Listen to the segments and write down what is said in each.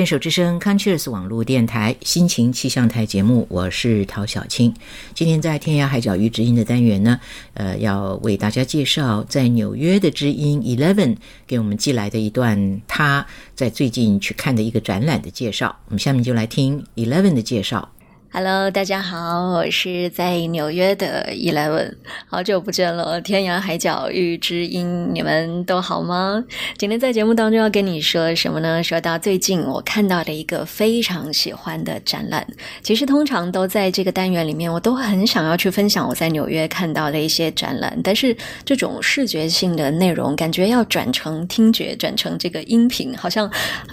牵手之声 Conscious 网络电台心情气象台节目，我是陶小青。今天在天涯海角与知音的单元呢，呃，要为大家介绍在纽约的知音 Eleven 给我们寄来的一段他在最近去看的一个展览的介绍。我们下面就来听 Eleven 的介绍。Hello，大家好，我是在纽约的 Eleven，好久不见了，天涯海角遇知音，你们都好吗？今天在节目当中要跟你说什么呢？说到最近我看到了一个非常喜欢的展览，其实通常都在这个单元里面，我都很想要去分享我在纽约看到的一些展览，但是这种视觉性的内容，感觉要转成听觉，转成这个音频，好像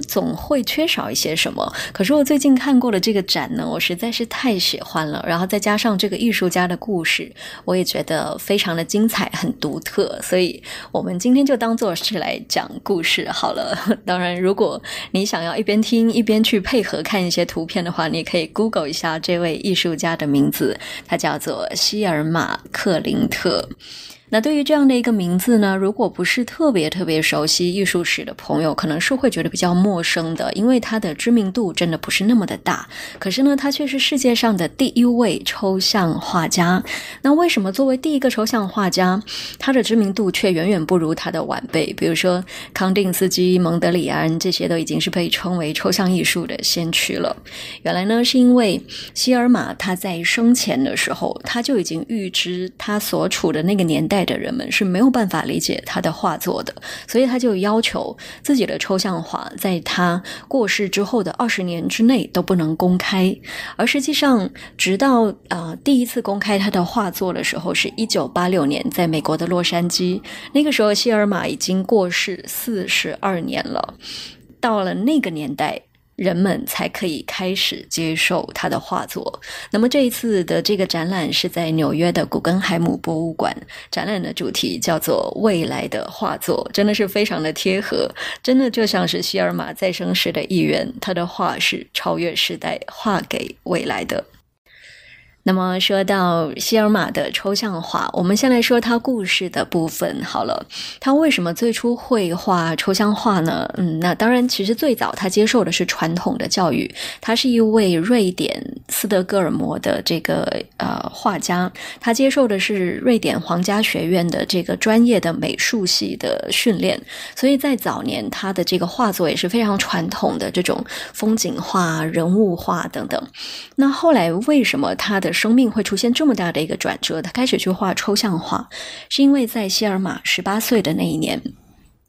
总会缺少一些什么。可是我最近看过的这个展呢，我实在是太喜欢了，然后再加上这个艺术家的故事，我也觉得非常的精彩，很独特，所以我们今天就当做是来讲故事好了。当然，如果你想要一边听一边去配合看一些图片的话，你可以 Google 一下这位艺术家的名字，他叫做希尔马·克林特。那对于这样的一个名字呢，如果不是特别特别熟悉艺术史的朋友，可能是会觉得比较陌生的，因为它的知名度真的不是那么的大。可是呢，他却是世界上的第一位抽象画家。那为什么作为第一个抽象画家，他的知名度却远远不如他的晚辈？比如说康定斯基、蒙德里安，这些都已经是被称为抽象艺术的先驱了。原来呢，是因为希尔玛他在生前的时候，他就已经预知他所处的那个年代。的人们是没有办法理解他的画作的，所以他就要求自己的抽象画在他过世之后的二十年之内都不能公开。而实际上，直到呃第一次公开他的画作的时候，是一九八六年，在美国的洛杉矶。那个时候，希尔玛已经过世四十二年了。到了那个年代。人们才可以开始接受他的画作。那么这一次的这个展览是在纽约的古根海姆博物馆，展览的主题叫做“未来的画作”，真的是非常的贴合，真的就像是希尔玛再生时的一员，他的画是超越时代，画给未来的。那么说到希尔玛的抽象画，我们先来说他故事的部分好了。他为什么最初会画抽象画呢？嗯，那当然，其实最早他接受的是传统的教育。他是一位瑞典斯德哥尔摩的这个呃画家，他接受的是瑞典皇家学院的这个专业的美术系的训练，所以在早年他的这个画作也是非常传统的这种风景画、人物画等等。那后来为什么他的生命会出现这么大的一个转折，他开始去画抽象画，是因为在希尔玛十八岁的那一年，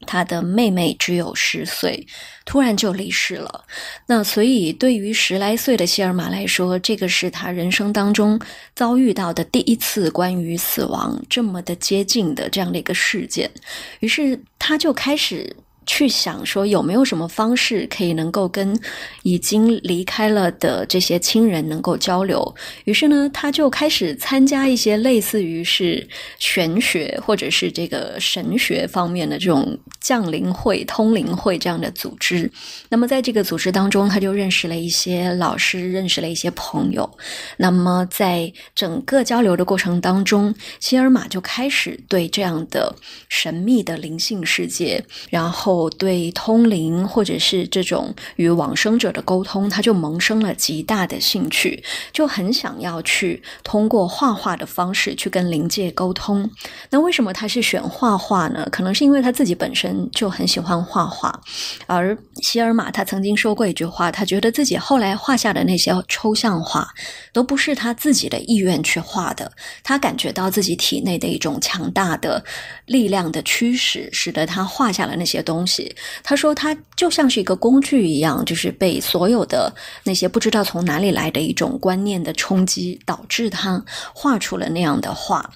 他的妹妹只有十岁，突然就离世了。那所以对于十来岁的希尔玛来说，这个是他人生当中遭遇到的第一次关于死亡这么的接近的这样的一个事件。于是他就开始。去想说有没有什么方式可以能够跟已经离开了的这些亲人能够交流，于是呢，他就开始参加一些类似于是玄学或者是这个神学方面的这种降临会、通灵会这样的组织。那么在这个组织当中，他就认识了一些老师，认识了一些朋友。那么在整个交流的过程当中，希尔玛就开始对这样的神秘的灵性世界，然后。我对通灵或者是这种与往生者的沟通，他就萌生了极大的兴趣，就很想要去通过画画的方式去跟灵界沟通。那为什么他是选画画呢？可能是因为他自己本身就很喜欢画画，而希尔玛他曾经说过一句话，他觉得自己后来画下的那些抽象画都不是他自己的意愿去画的，他感觉到自己体内的一种强大的力量的驱使，使得他画下了那些东西。他说，他就像是一个工具一样，就是被所有的那些不知道从哪里来的一种观念的冲击，导致他画出了那样的画。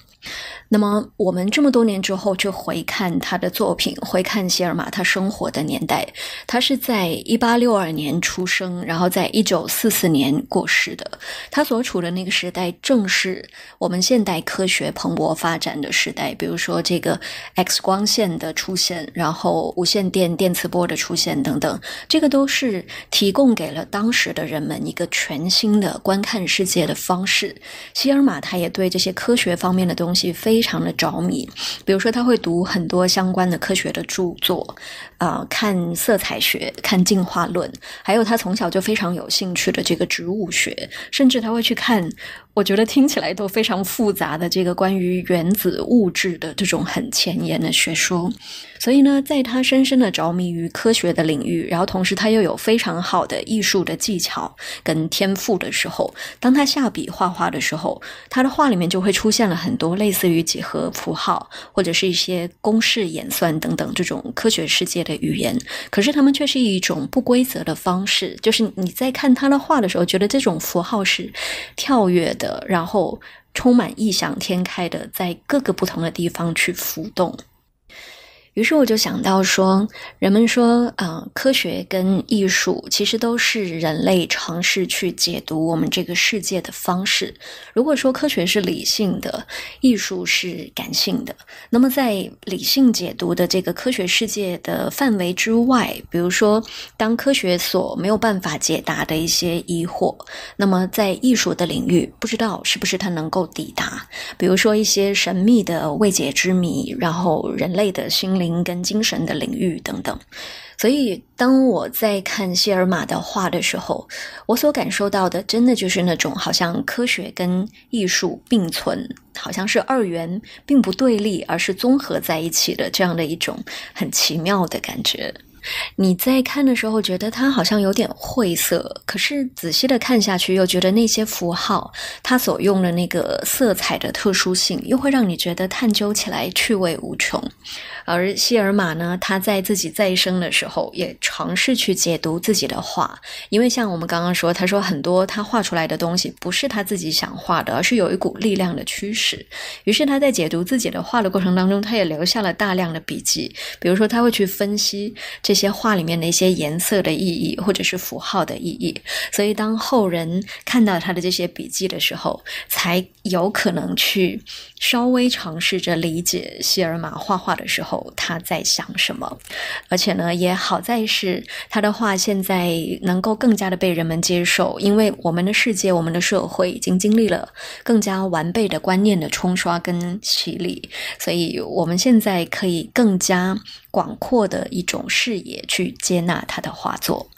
那么，我们这么多年之后去回看他的作品，回看希尔玛他生活的年代，他是在一八六二年出生，然后在一九四四年过世的。他所处的那个时代，正是我们现代科学蓬勃发展的时代。比如说，这个 X 光线的出现，然后无线电电磁波的出现等等，这个都是提供给了当时的人们一个全新的观看世界的方式。希尔玛他也对这些科学方面的东西非。非常的着迷，比如说他会读很多相关的科学的著作，啊，看色彩学，看进化论，还有他从小就非常有兴趣的这个植物学，甚至他会去看。我觉得听起来都非常复杂的这个关于原子物质的这种很前沿的学说，所以呢，在他深深的着迷于科学的领域，然后同时他又有非常好的艺术的技巧跟天赋的时候，当他下笔画画的时候，他的画里面就会出现了很多类似于几何符号或者是一些公式演算等等这种科学世界的语言，可是他们却是一种不规则的方式，就是你在看他的画的时候，觉得这种符号是跳跃然后充满异想天开的，在各个不同的地方去浮动。于是我就想到说，人们说，呃，科学跟艺术其实都是人类尝试去解读我们这个世界的方式。如果说科学是理性的，艺术是感性的，那么在理性解读的这个科学世界的范围之外，比如说，当科学所没有办法解答的一些疑惑，那么在艺术的领域，不知道是不是它能够抵达。比如说一些神秘的未解之谜，然后人类的心灵。灵跟精神的领域等等，所以当我在看谢尔玛的画的时候，我所感受到的，真的就是那种好像科学跟艺术并存，好像是二元，并不对立，而是综合在一起的这样的一种很奇妙的感觉。你在看的时候觉得它好像有点晦涩，可是仔细的看下去又觉得那些符号它所用的那个色彩的特殊性，又会让你觉得探究起来趣味无穷。而希尔玛呢，他在自己再生的时候也尝试去解读自己的画，因为像我们刚刚说，他说很多他画出来的东西不是他自己想画的，而是有一股力量的驱使。于是他在解读自己的画的过程当中，他也留下了大量的笔记，比如说他会去分析这些画里面的一些颜色的意义，或者是符号的意义。所以当后人看到他的这些笔记的时候，才有可能去稍微尝试着理解希尔玛画画的时候。他在想什么？而且呢，也好在是他的画现在能够更加的被人们接受，因为我们的世界、我们的社会已经经历了更加完备的观念的冲刷跟洗礼，所以我们现在可以更加广阔的一种视野也去接纳他的画作。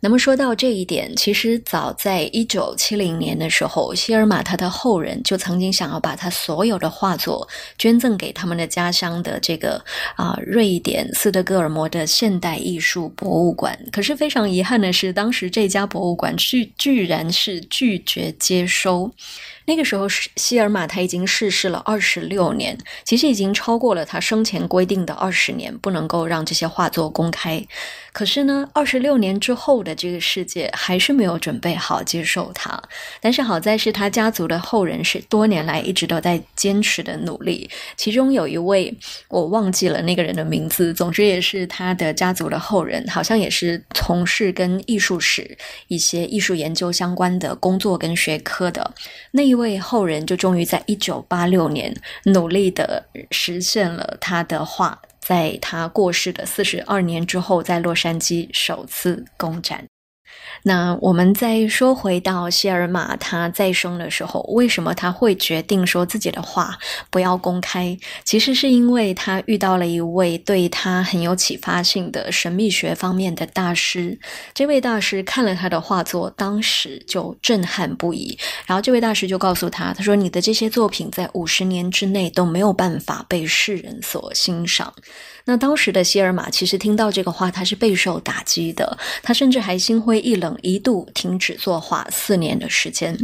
那么说到这一点，其实早在一九七零年的时候，希尔玛他的后人就曾经想要把他所有的画作捐赠给他们的家乡的这个啊瑞典斯德哥尔摩的现代艺术博物馆。可是非常遗憾的是，当时这家博物馆居居然是拒绝接收。那个时候是，希尔玛他已经逝世了二十六年，其实已经超过了他生前规定的二十年，不能够让这些画作公开。可是呢，二十六年之后的这个世界还是没有准备好接受他。但是好在是他家族的后人是多年来一直都在坚持的努力。其中有一位我忘记了那个人的名字，总之也是他的家族的后人，好像也是从事跟艺术史一些艺术研究相关的工作跟学科的那一位后人，就终于在一九八六年努力的实现了他的画。在他过世的四十二年之后，在洛杉矶首次公展。那我们再说回到谢尔玛，他再生的时候，为什么他会决定说自己的画不要公开？其实是因为他遇到了一位对他很有启发性的神秘学方面的大师。这位大师看了他的画作，当时就震撼不已。然后这位大师就告诉他：“他说你的这些作品在五十年之内都没有办法被世人所欣赏。”那当时的希尔玛其实听到这个话，他是备受打击的，他甚至还心灰一冷，一度停止作画四年的时间。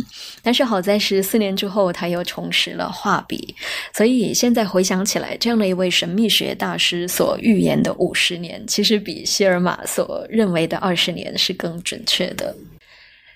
但是好在是四年之后，他又重拾了画笔。所以现在回想起来，这样的一位神秘学大师所预言的五十年，其实比希尔玛所认为的二十年是更准确的。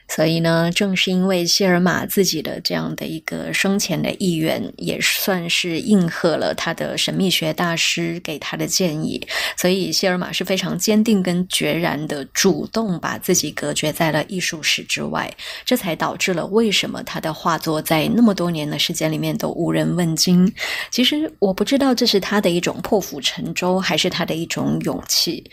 所以呢，正是因为谢尔玛自己的这样的一个生前的意愿，也算是应和了他的神秘学大师给他的建议，所以谢尔玛是非常坚定跟决然的，主动把自己隔绝在了艺术史之外，这才导致了为什么他的画作在那么多年的时间里面都无人问津。其实我不知道这是他的一种破釜沉舟，还是他的一种勇气。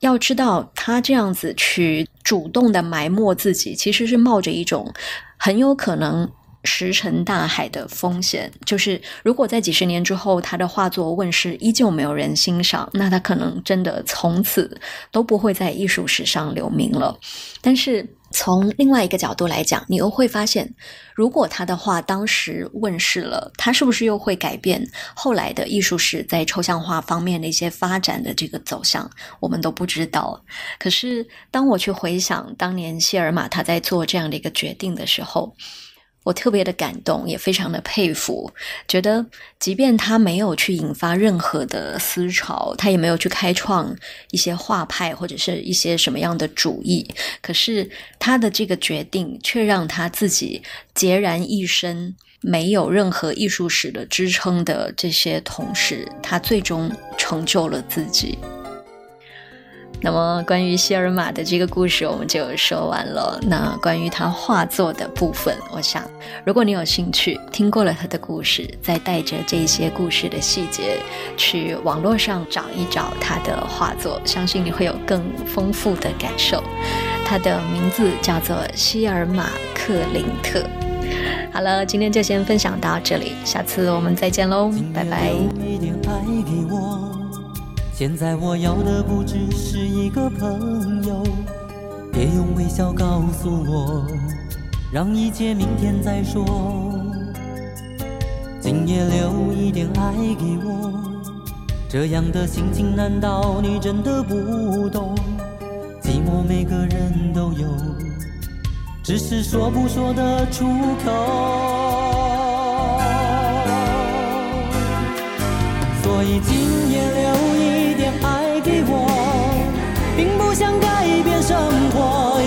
要知道，他这样子去主动的埋没自己，其实是冒着一种很有可能石沉大海的风险。就是如果在几十年之后，他的画作问世依旧没有人欣赏，那他可能真的从此都不会在艺术史上留名了。但是，从另外一个角度来讲，你又会发现，如果他的画当时问世了，他是不是又会改变后来的艺术史在抽象画方面的一些发展的这个走向？我们都不知道。可是，当我去回想当年谢尔玛他在做这样的一个决定的时候，我特别的感动，也非常的佩服，觉得即便他没有去引发任何的思潮，他也没有去开创一些画派或者是一些什么样的主义，可是他的这个决定却让他自己孑然一身，没有任何艺术史的支撑的这些同时，他最终成就了自己。那么，关于希尔玛的这个故事，我们就说完了。那关于他画作的部分，我想，如果你有兴趣，听过了他的故事，再带着这些故事的细节去网络上找一找他的画作，相信你会有更丰富的感受。他的名字叫做希尔玛克林特。好了，今天就先分享到这里，下次我们再见喽，拜拜。现在我要的不只是一个朋友，别用微笑告诉我，让一切明天再说。今夜留一点爱给我，这样的心情难道你真的不懂？寂寞每个人都有，只是说不说得出口。所以今夜留。我并不想改变生活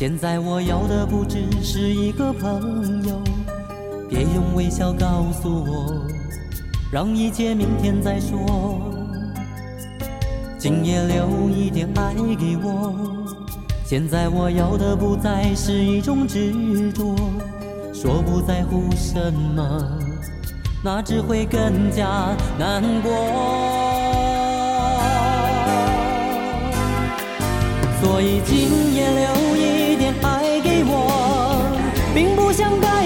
现在我要的不只是一个朋友，别用微笑告诉我，让一切明天再说。今夜留一点爱给我。现在我要的不再是一种执着，说不在乎什么，那只会更加难过。所以今夜留。并不